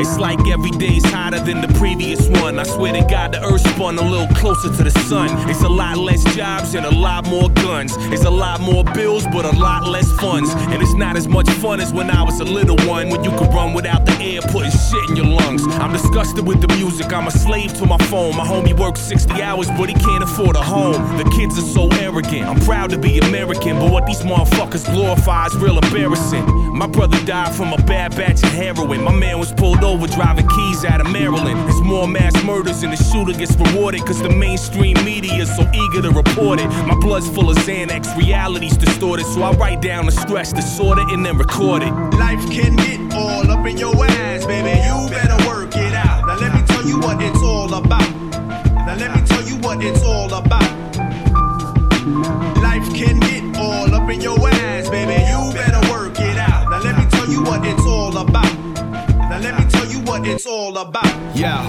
It's like every day's hotter than the previous one. I swear to God, the earth spun a little closer to the sun. It's a lot less jobs and a lot more guns. It's a lot more bills, but a lot less funds. And it's not as much fun as when I was a little one, when you could run without the air putting shit in your lungs. I'm disgusted with the music, I'm a slave to my phone. My homie works 60 hours, but he can't afford a home. The kids are so arrogant. I'm proud to be American, but what these motherfuckers glorify is real embarrassing. My brother died from a bad batch of heroin. My man was pulled over driving keys out of Maryland. There's more mass murders and the shooter gets rewarded cause the mainstream media is so eager to report it. My blood's full of Xanax, reality's distorted, so I write down the stress, it, and then record it. Life can get all up in your ass, baby. You better work it out. Now let me tell you what it's all about. Now let me tell you what it's all about. It's all about. Yeah.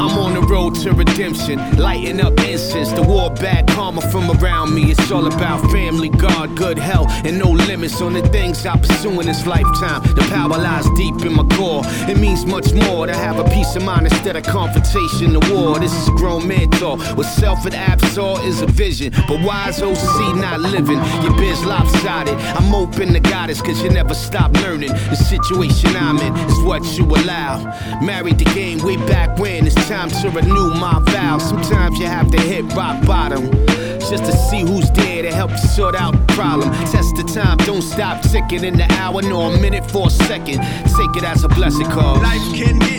I'm on road to redemption, lighting up incense. The war bad karma from around me. It's all about family, God, good health, and no limits on the things I pursue in this lifetime. The power lies deep in my core. It means much more to have a peace of mind instead of confrontation, the war. This is a grown man talk. What self and absor is a vision, but wise OC not living. Your biz lopsided. I'm open to goddess, cause you never stop learning. The situation I'm in is what you allow. Married the game way back when. It's time to renew my vows. Sometimes you have to hit rock bottom just to see who's there to help you sort out the problem. Test the time, don't stop ticking in the hour nor a minute for a second. Take it as a blessing, cause life can get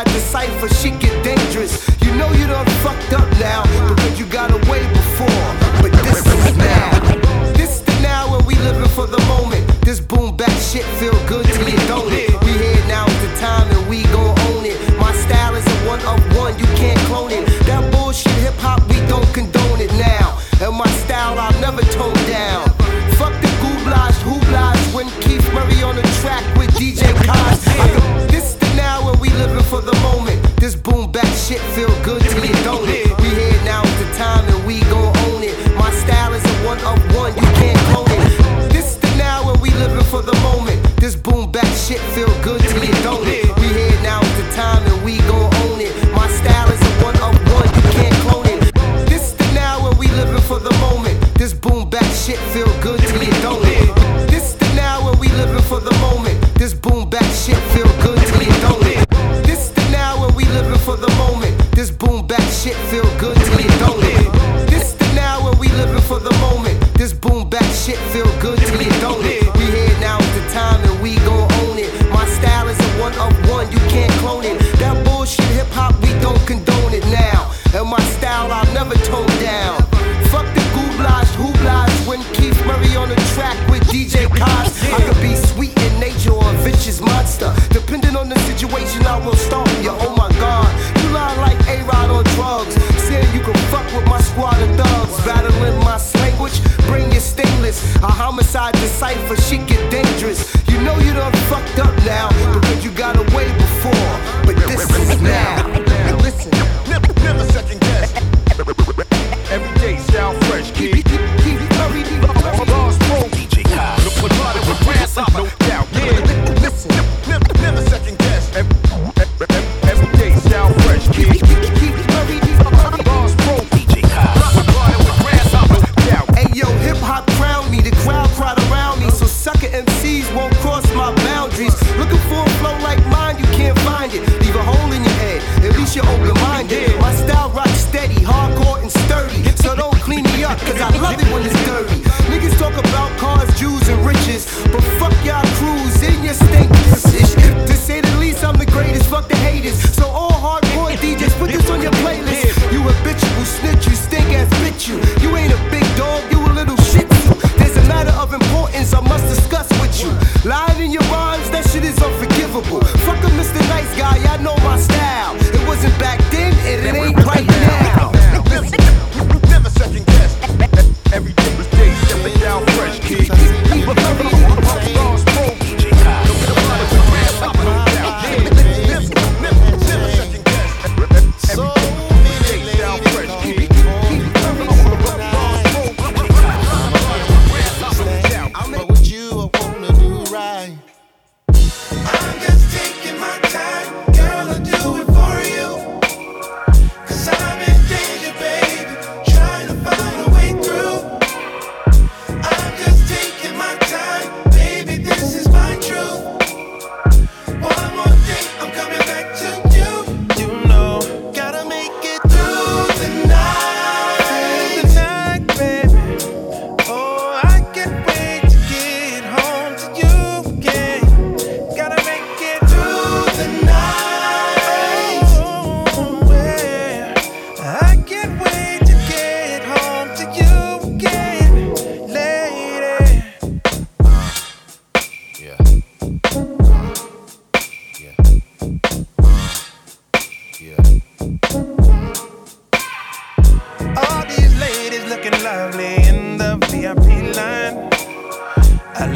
homicide decipher, shit get dangerous. You know you done fucked up now, because you got away before. But this is now. This the now where we living for the moment. This boom back shit feel good till you don't it.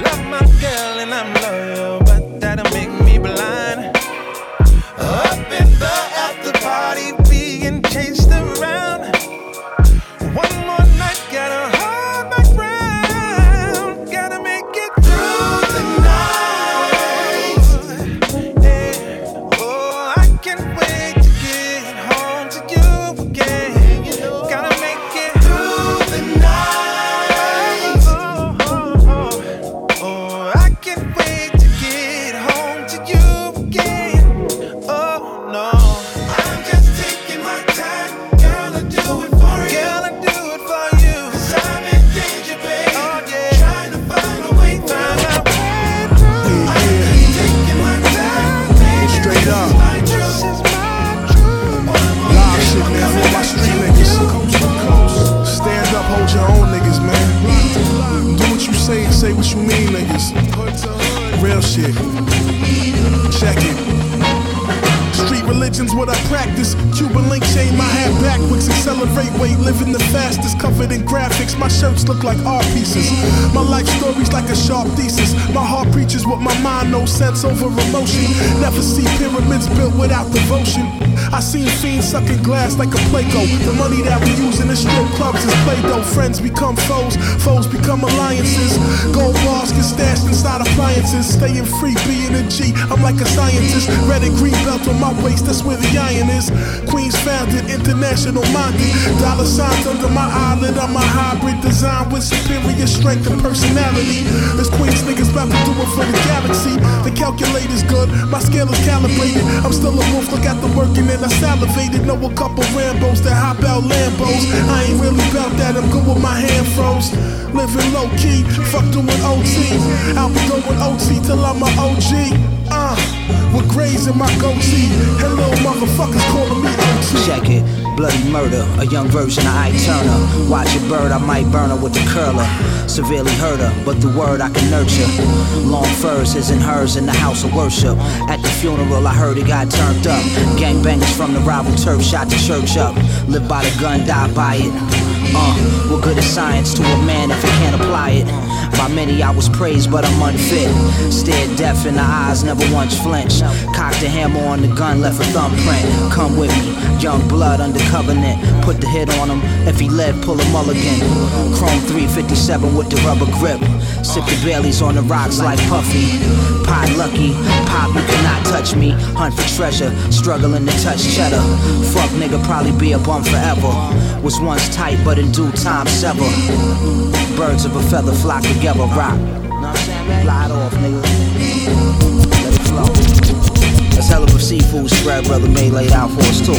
Love my girl and I'm loyal, niggas. Real shit. Check it. Religion's what I practice. Cuban link chain my hat backwards. Accelerate weight, living the fastest. Covered in graphics. My shirts look like art pieces. My life story's like a sharp thesis. My heart preaches what my mind knows. Sense over emotion. Never see pyramids built without devotion. I seen fiends sucking glass like a Play-Doh. The money that we use in the strip clubs is Play-Doh. Friends become foes, foes become alliances. Gold bars get stashed inside appliances. Staying free, being a G. I'm like a scientist. Red and green belt on my waist, that's where the iron is. Queens founded, international minded. Dollar signs under my eyelid. I'm a hybrid design with superior strength and personality. This Queens niggas about to do it for the galaxy. The calculator's good, my scale is calibrated. I'm still a wolf, look at the working and I salivated. Know a couple Rambos that hop out Lambos. I ain't really about that, I'm good with my hand froze. Living low key, fuck doing OT. I'll be going OT till I'm a OG. With grays in my goatee. Hello, motherfuckers calling me OT. Check it, bloody murder, a young version of Ike Turner. Watch a bird, I might burn her with the curler. Severely hurt her, but the word I can nurture. Long furs, his and hers in the house of worship. At the funeral, I heard it got turned up. Gangbangers from the rival turf shot the church up. Live by the gun, die by it. Uh, what good is science to a man if he can't apply it? By many I was praised, but I'm unfit. Stared deaf in the eyes, never once flinched. Cocked a hammer on the gun, left a thumbprint. Come with me, young blood under covenant. Put the hit on him, if he led, pull a mulligan. Chrome 357 with the rubber grip. Sip the Baileys on the rocks like Puffy. Pot lucky, pop, you cannot touch me. Hunt for treasure, struggling to touch cheddar. Fuck nigga, probably be a bum forever. Was once tight, but in due time sever. Birds of a feather flock together, rock. It off, nigga. Let it flow. That's hell of a seafood spread, brother May laid out for us too.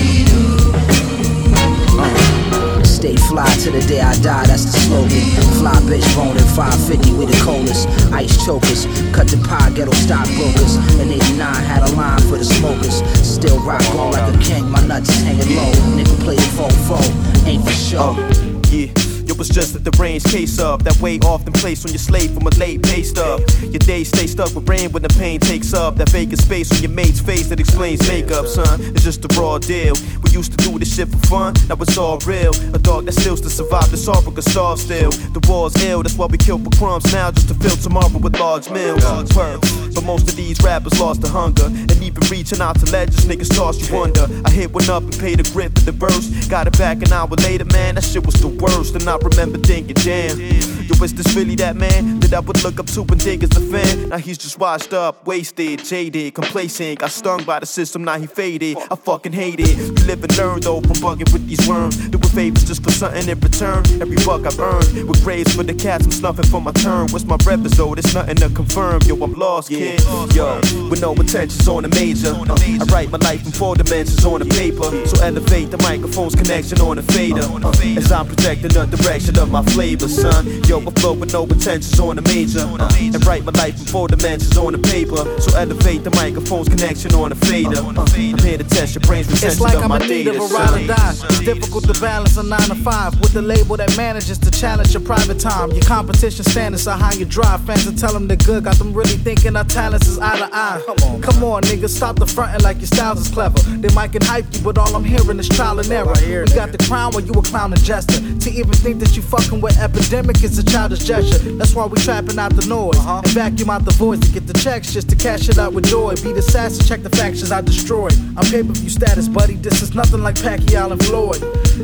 Uh, Stay fly to the day I die, that's the slogan. Fly bitch rolling 550 with the coldest. Ice chokers, cut the pie, ghetto stockbrokers. In 89 had a line for the smokers. Still rock on like a king, my nuts hanging low. Nigga play the 4-4, ain't for sure. Yeah. It was just that the range case up. That way often placed on your slate from a late pay stub. Your days stay stuck with rain when the pain takes up. That vacant space on your mate's face that explains makeup, son. It's just a raw deal. We used to do this shit for fun, now it's all real. A dog that steals to survive the sorrow can starve still. The war's ill, that's why we kill for crumbs now just to fill tomorrow with large meals. But most of these rappers lost the hunger. And even reaching out to legends, niggas toss you wonder. I hit one up and paid a grip for the verse. Got it back an hour later, man, that shit was the worst. And I remember thinking, damn. Yo, is this really that man that I would look up to and think is a fan? Now he's just washed up, wasted, jaded, complacent. Got stung by the system, now he faded. I fucking hate it. You live and learn though from bugging with these worms. Doing favors just for something in return. Every buck I've earned. With grades for the cats, I'm snuffing for my turn. What's my rep is though? There's nothing to confirm. Yo, I'm lost, kid. Yo, with no intentions on the major. Uh, I write my life in four dimensions on the paper. So elevate the microphone's connection on the fader. Uh, as I'm projecting the direction of my flavor, son. Yo, I flow with no intentions on the major. Uh, and write my life in four dimensions on the paper. So elevate the microphone's connection on the fader. Uh, I'm here to test your brain's It's like I'm in need of a ride or die. It's difficult to balance a nine to five with the label that manages to challenge your private time. Your competition standards are how you drive. Fans will tell them they're good, got them really thinking our talents is eye to eye. Come on, come on, nigga, stop the fronting like your styles is clever. They might can hype you, but all I'm hearing is trial and error. We got the crown while you a clown and jester. To even think that you fucking with epidemic is a childish gesture. That's why we trapping out the noise uh-huh. and vacuum out the voice to get the checks just to cash it out with joy. Be the assassin, check the factions I destroy. I'm pay per view status, buddy. This is nothing like Pacquiao and Floyd.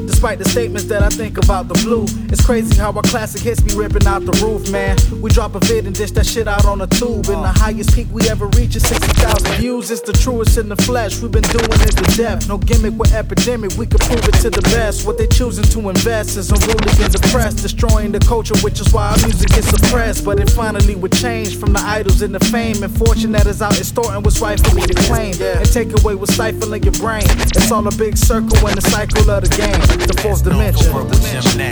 Despite the statements that I think about the blue, it's crazy how our classic hits be ripping out the roof, man. We drop a vid and dish that shit out on a tube. And the uh-huh. highest peak we ever reach is 60,000 views. It's the truest in the flesh. We've been doing it to death. No gimmick we're epidemic. We can prove it to the best. What they choosing to invest is unruly and depressed, destroying the culture, which is why our music gets suppressed. But it finally would change from the idols and the fame and fortune that is out extorting what's rightfully the claim and take away what's stifling your brain. It's all a big circle in the cycle of the game. The fourth dimension.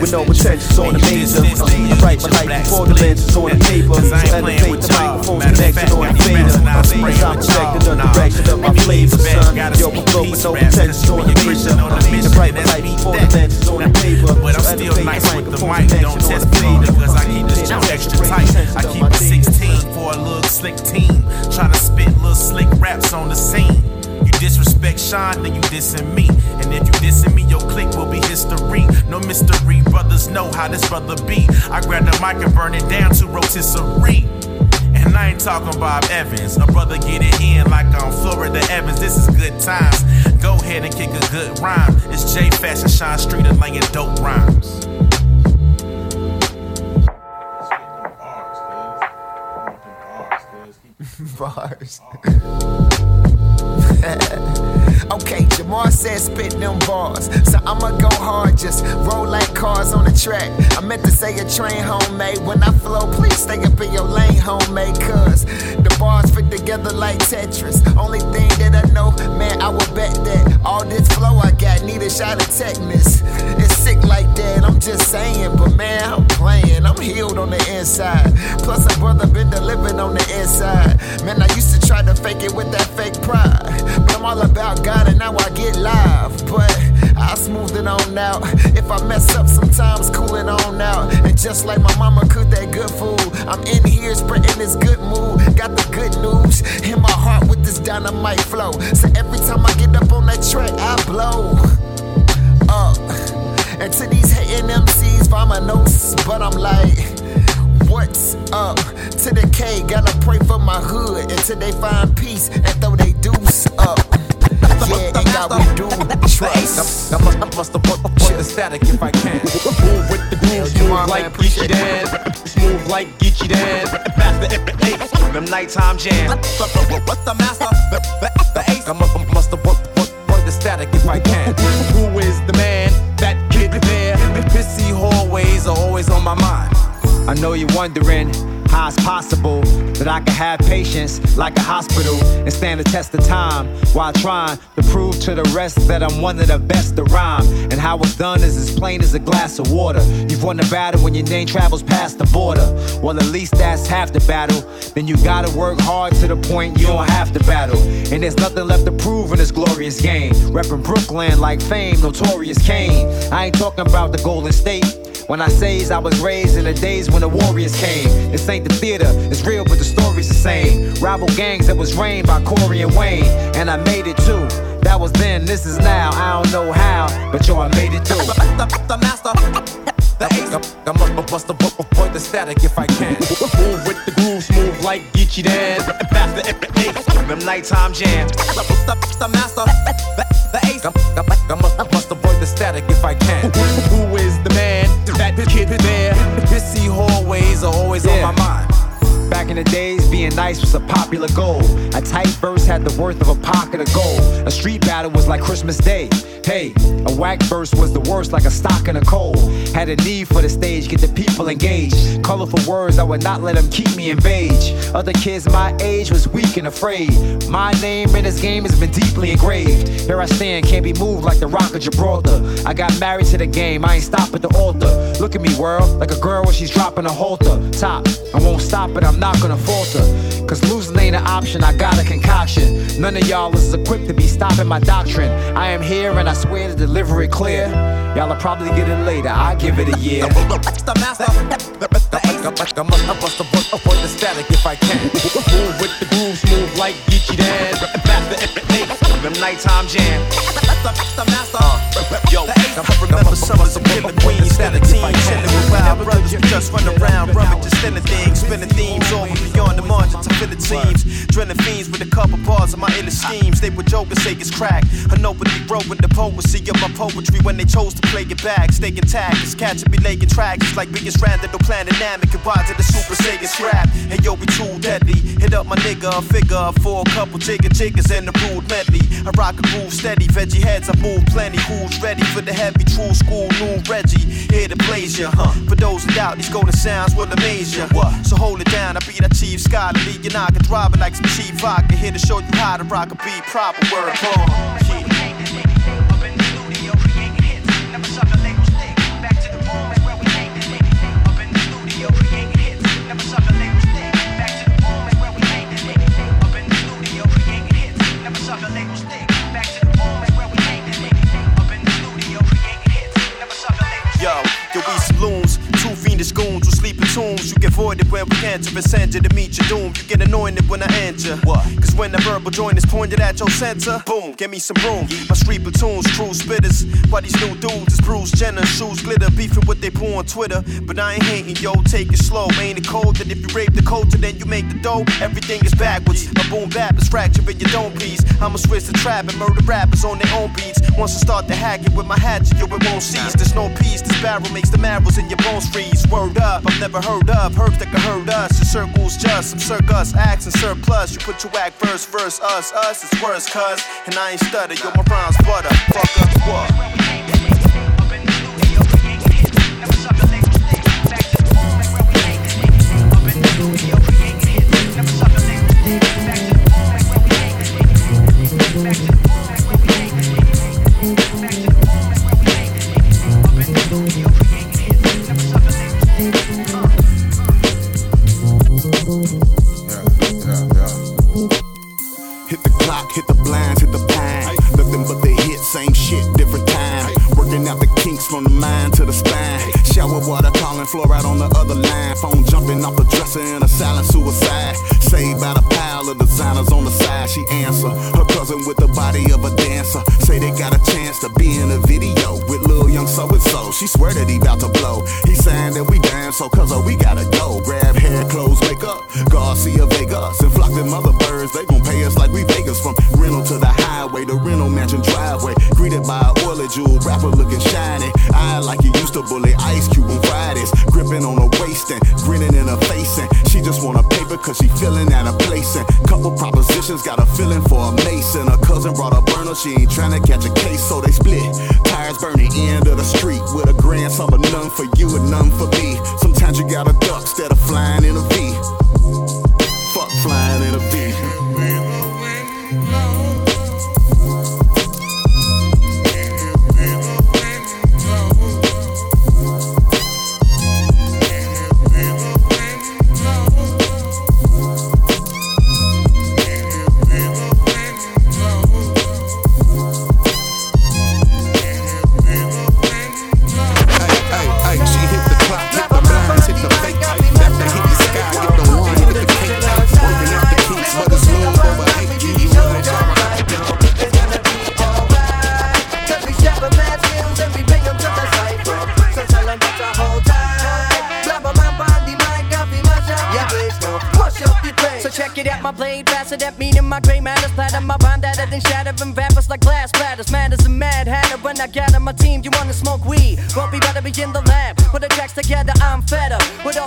With no intentions on the major. My life in four dimensions on the paper. Elevate the microphone's connection on the fader. As I'm projecting the direction of my flavor, son. Yo, I flow with no intentions on the major. And my life in four dimensions on the paper. But I'm still nice with the mic, don't on test fader. Because I keep this jump extra tight. I keep it 16 for a little slick team. Try to spit little slick raps on the scene. You disrespect Sean, then you dissing me. And if you dissing me, your click will be history. No mystery, brothers know how this brother be. I grab the mic and burn it down to rotisserie. And I ain't talking Bob Evans. A brother get it in like on Florida Evans. This is good times. Go ahead and kick a good rhyme. It's J Fashion Shine Street and laying dope rhymes. Bars. okay, Jamar said spit them bars. So I'ma go hard, just roll like cars on the track. I meant to say a train homemade. When I flow, please stay up in your lane, homemade. Cause the bars fit together like Tetris. Only thing that I know, man, I would bet that all this flow I got need a shot of tetanus. It's like that, I'm just saying. But man, I'm playing, I'm healed on the inside. Plus, a brother been delivered on the inside. Man, I used to try to fake it with that fake pride. But I'm all about God and now I get live. But I smooth it on out. If I mess up sometimes, cool it on out. And just like my mama cooked that good food, I'm in here spreading this good mood. Got the good news in my heart with this dynamite flow. So every time I get up on that track, I blow. And to these hating MCs, find my notes, but I'm like, what's up? To the K, gotta pray for my hood until they find peace and throw they deuce up. Yeah, ain't got we do trust. I must, I must have put, put the static if I can. Move with the groove, smooth like Geechee Dan. Smooth like Geechee Dan. Master Ace, them nighttime jam. What's the master? The, the, the ace. I must, must have put, put, put the static if I can. Always on my mind. I know you're wondering how it's possible. That I can have patience like a hospital and stand the test of time while trying to prove to the rest that I'm one of the best to rhyme. And how it's done is as plain as a glass of water. You've won the battle when your name travels past the border. Well, at least that's half the battle. Then you gotta work hard to the point you don't have to battle. And there's nothing left to prove in this glorious game. Reppin' Brooklyn like fame, notorious Kane. I ain't talking about the Golden State. When I say I was raised in the days when the Warriors came. This ain't the theater, it's real, but the story's the same. Rival gangs that was reigned by Corey and Wayne. And I made it too. That was then, this is now. I don't know how, but yo, I made it the, the master. The ace, I'm, up, bust the avoid the static if I can. Move with the groove, move like Geechee Dan. Faster, ace, them nighttime jams. The, master, the, ace, I'm, I'm, I'm must avoid the static if I can. Who is the man? That kid there. Busy hallways are always on my mind. In the days, being nice was a popular goal. A tight verse had the worth of a pocket of gold. A street battle was like Christmas Day. Hey, a whack verse was the worst, like a stock in a coal. Had a need for the stage, get the people engaged. Colorful words, I would not let them keep me in beige. Other kids my age was weak and afraid. My name in this game has been deeply engraved. Here I stand, can't be moved like the rock of Gibraltar. I got married to the game, I ain't stop at the altar. Look at me, world, like a girl when she's dropping a halter. Top, I won't stop it, I'm not gonna falter. Cause losing ain't an option, I got a concoction. None of y'all is equipped to be stopping my doctrine. I am here and I swear to deliver it clear. Y'all will probably get it later, I give it a year. The master, the, the ace, I'm, I'm, I'm must avoid, avoid the static if I can. Move with the grooves, move like Geechee Dan. Faster, ace, them nighttime jam. The, the master, uh, yo, the ace, I remember summers of killer queens, 17, chilling with wild brothers. We just run around, rumming, just spinning things, spinning themes over beyond the margins of teams. Drilling fiends with a couple bars of my inner schemes. They would joke and say it's crack. I know what they wrote with the poesy of my poetry when they chose to play it back. Stay intact, it's catching me laying tracks. It's like biggest random, no planet dynamic, and why to the super Sega scrap. Hey yo, we too deadly. Hit up my nigga, a figure for a couple jigger jiggers and the rude medley. I rock a groove steady, veggie heads, I move plenty. Who's ready for the heavy, true school, new Reggie? Here to blaze ya, huh? For those in doubt, these golden sounds will amaze ya. What? So hold it down, I be that chief scholarly. Know, I can drive it like some cheap vodka. Here to show you how to rock a beat proper. Word born. Yeah. Yo, yo, we some loons, two fiendish goons sleep in tombs. You get voided when we enter and send you to meet your doom. You get anointed when I enter. What? Cause when the verbal joint is pointed at your center, boom, give me some room. My street platoons, true spitters. Why these new dudes is Bruce Jenner, shoes glitter, beefing what they pour on Twitter. But I ain't hating, yo, take it slow. Ain't it cold that if you rape the culture, then you make the dough? Everything is backwards. My boom bap is fracturing your dome piece. I'ma switch the trap and murder rappers on their own beats. Once I start to hack it with my hatchet, yo, it won't cease. There's no peace. This barrel makes the marrows in your bones freeze. Word up, I've never heard of herbs that can hurt us. Your circles just some circus, acts and surplus. You put your whack verse, verse, us, us, it's worse, cuz. And I ain't stutter, yo, my rhymes butter. Fuck up, what? Fluoride on the other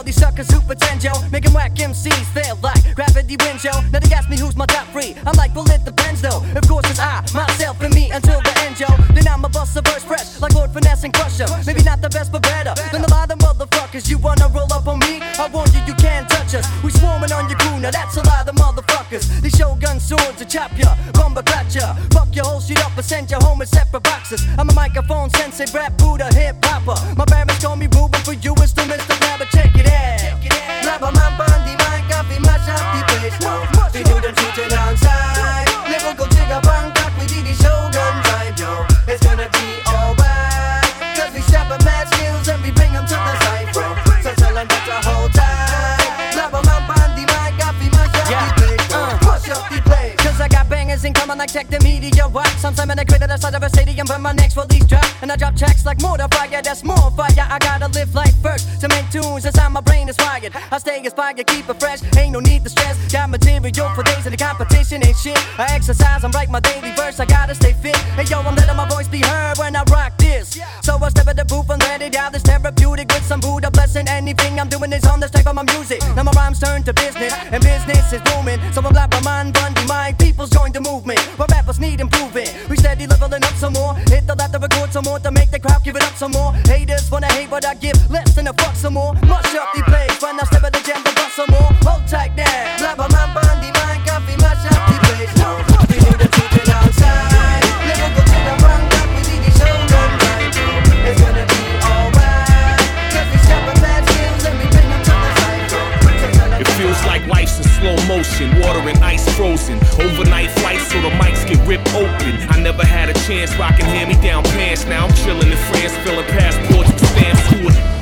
these suckers who pretend, yo. Making whack MCs feel like gravity wins, yo. Now they ask me who's my top three. I'm like, well, it depends, though. Of course, it's I, myself, and me until the end, yo. Then I'm a bust a verse fresh, like Lord Finesse and Crusher. Maybe not the best, but better than a lot of motherfuckers. You wanna roll up on me? I warn you, you can't touch us. We swarming on your crew, now that's a lot of motherfuckers. These shogun swords to chop ya, bumba clutch ya. Fuck your whole shit up and send you home in separate boxes. I'm a microphone sensei, rap that's more That's how my brain is wired. I stay inspired, keep it fresh. Ain't no need to stress. Got material for days in the competition, ain't shit. I exercise, I'm write my daily verse. I gotta stay fit. Hey yo, I'm letting my voice be heard when I rock this. So I step at the booth and let it out. This therapeutic with some Buddha blessing. Anything I'm doing is on this type of my music. Uh. Now my rhymes turn to business, and business is booming. So I'm black, my man, Bundy, my people's join the movement. Where rappers need improving. We steady leveling up some more. Hit the left to record some more to make the crowd give it up some more. Haters wanna hate, but I give less than a fuck some more. Mush up the place when I step at the jam to bust some more. Hold tight there. My man, Bundy, my coffee, mash up the place. Now we need the truth outside. Right. It's gonna be we mad skills and we to the It feels like life's in slow motion, water and ice frozen. Overnight flights so the mics get ripped open. I never had a chance rocking hand me down pants. Now I'm chilling in France, filling passports with stamps.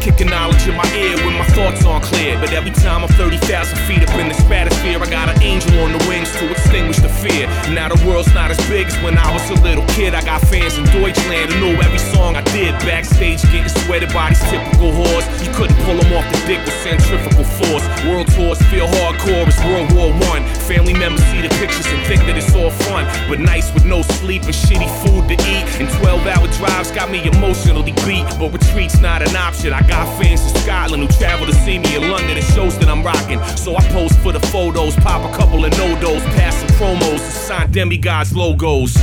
Kicking knowledge in my ear when my thoughts aren't clear. But every time I'm 30,000 feet up in the stratosphere, I got an angel on the wings to extinguish fear. Now the world's not as big as when I was a little kid. I got fans in Deutschland who know every song I did. Backstage getting sweated by these typical whores. You couldn't pull them off the dick with centrifugal force. World tours feel hardcore as World War One. Family members see the pictures and think that it's all fun. But nights with no sleep and shitty food to eat. And 12 hour drives got me emotionally beat. But retreat's not an option. I got fans in Scotland who travel to see me in London. It shows that I'm rocking. So I pose for the photos, pop a couple of no-dos, pass some promos, and sign demigods logos.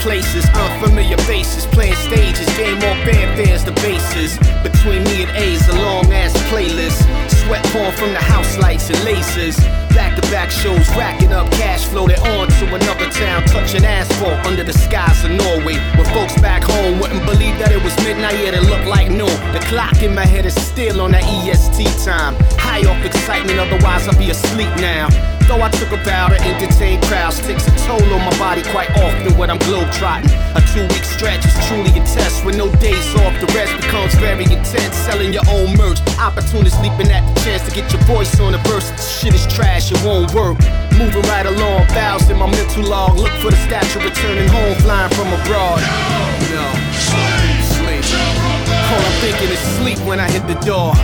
Places, unfamiliar faces, playing stages, game on fanfares, the bases. Between me and A's, a long ass playlist. Sweat pouring from the house lights and lasers. Back to back shows, racking up cash flow. They're on to another town, touching asphalt under the skies of Norway. Where folks back home wouldn't believe that it was midnight yet it looked like noon. The clock in my head is still on that EST time. High off excitement, otherwise I'll be asleep now. Though I took a vow to entertain crowds, takes a toll on my body quite often when I'm globetrotting. A two week stretch is truly a test with no days off. The rest becomes very intense. Selling your own merch, opportunists leaping at the chance to get your voice on the verse. This shit is trash, it won't work. Moving right along, vows in my mental log. Look for the statue returning home, flying from abroad. No, sleep. Call up thinking it's sleep when I hit the door.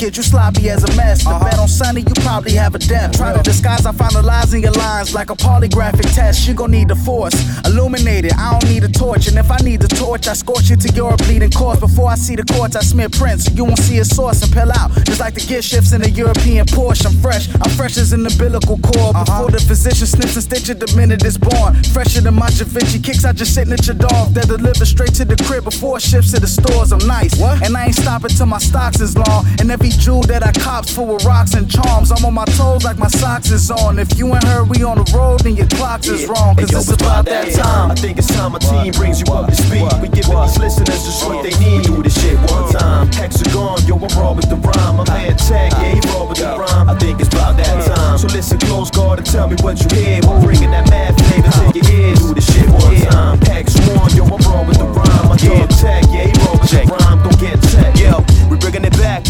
Kid. You sloppy as a mess. The on you probably have a debt. Try to disguise, I find the lies in your lines like a polygraphic test. You gon' need the force. Illuminate it, I don't need a torch. And if I need the torch, I scorch it to your bleeding corpse. Before I see the courts, I smear prints. So you won't see a source and pill out. Just like the gear shifts in a European Porsche. I'm fresh, I'm fresh as an umbilical cord. Uh-huh. Before the physician snips and stitches the minute it's born. Fresher than my Da Vinci kicks, I just sitting at your dog. They're delivered straight to the crib before it ships to the stores. I'm nice. And I ain't stopping till my stocks is long. And every jewel that I cops full of rocks and charms. I'm on my toes like my socks is on. If you ain't heard we on the road, then your clocks is wrong. Cause Hey, yo, it's about that time. I think it's time my team brings you up to speed. We giving these listeners just what they need. Do this shit one time. Hexagon, yo, I'm raw with the rhyme. My man Tag, yeah, he raw with the rhyme. I think it's about that time. So listen close, guard, and tell me what you hear. We're bringing that mad flavor to your ears. Do this shit one time. Hex one, yo, I'm raw with the rhyme. My dog Tag, yeah, he raw with the rhyme.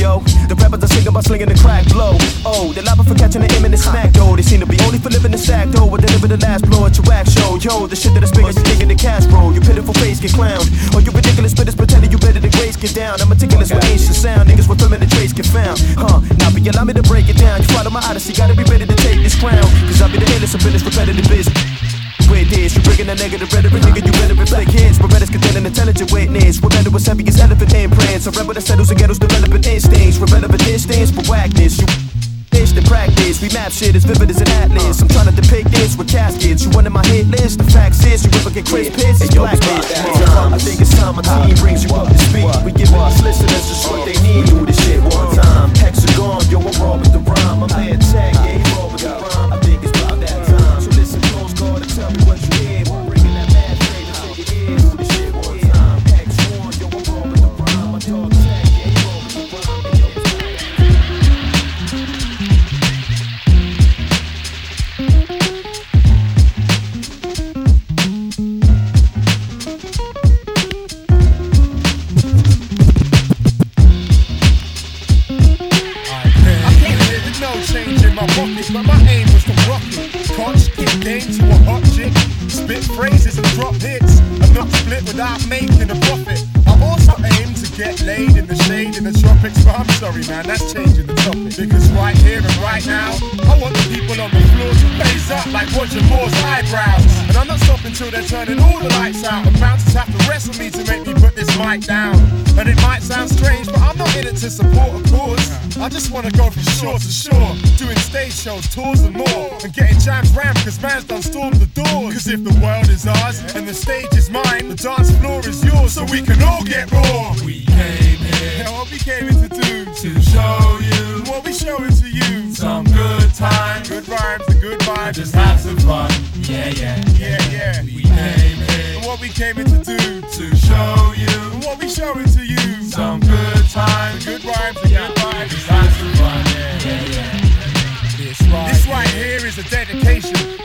Yo. The rappers are singing about slinging the crack blow. Oh, they're liable for catching the imminent smack, though. They seem to be only for living the sack, though. I deliver the last blow at your wax show. Yo, the shit that I spit is taking the cash, bro. You pitiful face get clowned. Or you ridiculous spitters pretending you better than grace get down. I'm meticulous with ancient sound. Niggas with feminine traits get found. Huh, now you allow me to break it down. You follow my odyssey, gotta be ready to take this crown. Cause I'll be the illest of illest repetitive business. Way this, you bringing that negative rhetoric, nigga, you better reflect hits. Berettas containing intelligent witness. What better was heavy as elephant imprints. A rebel that settles and ghettos developing instincts. With relevant instincts for whackness. You Itch to practice, we map shit as vivid as an atlas. I'm trying to depict this with caskets. You under my hit list. The facts is, you ever get Chris Pitts, it's blacklist. I think it's time my team brings you up to speed. We give us listeners just what they need. We Do this shit one time. Hexagon, yo, I'm raw with the rhyme. My man Tag, yeah, all the lights out. The bouncers have to wrestle me to make me put this mic down. And it might sound strange, but I'm not in it to support a cause. I just wanna go from shore to shore, doing stage shows, tours and more, and getting jams rammed because man's done stormed the doors. Cause if the world is ours and the stage is mine, the dance floor is yours, so we can all get raw. We came here, and what we came here to do, to show you what we showing to you. Some good times, good rhymes, and good vibes. Just have some fun. Yeah, yeah, yeah, yeah. We came here, and what we came here to do, to show you what we showing to you. Some good times, good rhymes, and good vibes. Just have some fun. Yeah, yeah, yeah. This right here is a dedication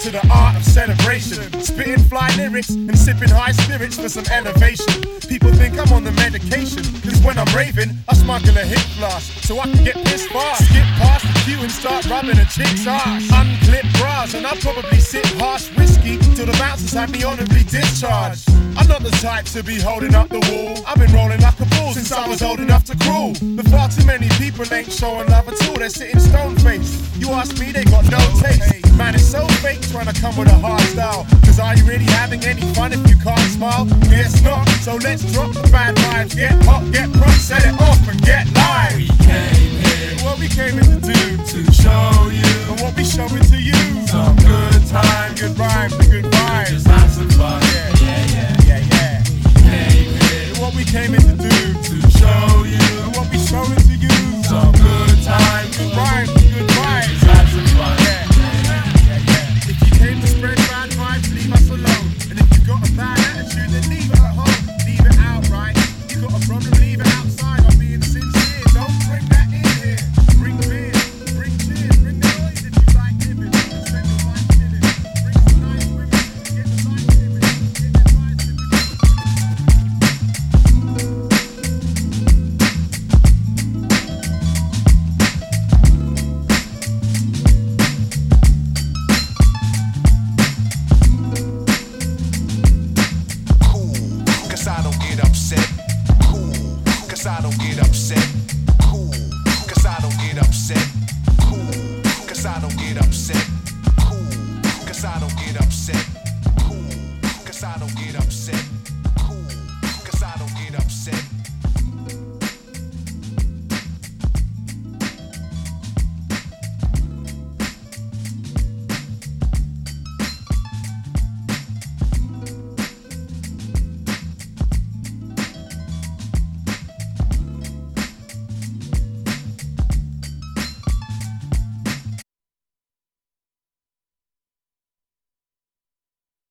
to the art of celebration. Spitting fly lyrics and sipping high spirits for some elevation. People think I'm on the medication, cause when I'm raving, I smuggle a hip flask so I can get pissed fast. Skip past the queue and start rubbing a chick's ass. Unclip bras and I'll probably sip harsh whiskey till the bouncers have me honorably discharged. I'm not the type to be holding up the wall. I've been rolling like bull since I was old enough to crawl. But far too many people ain't showing love at all. They're sitting stone faced. You ask me, they got no taste. Man, it's so fake trying to come with a hard style. Cause are you really having any fun if you can't smile? Guess not. So let's drop the bad vibes. Get hot, get crunk, set it off and get live. We came here. What we came here to do. To show you. And what we showing to you. Some good time, good rhymes, good vibes. Just have some fun. Yeah, yeah, yeah. What we came in to do. To show you. What we showing to you. Some good time, good rhymes, and good vibes. Just some fun.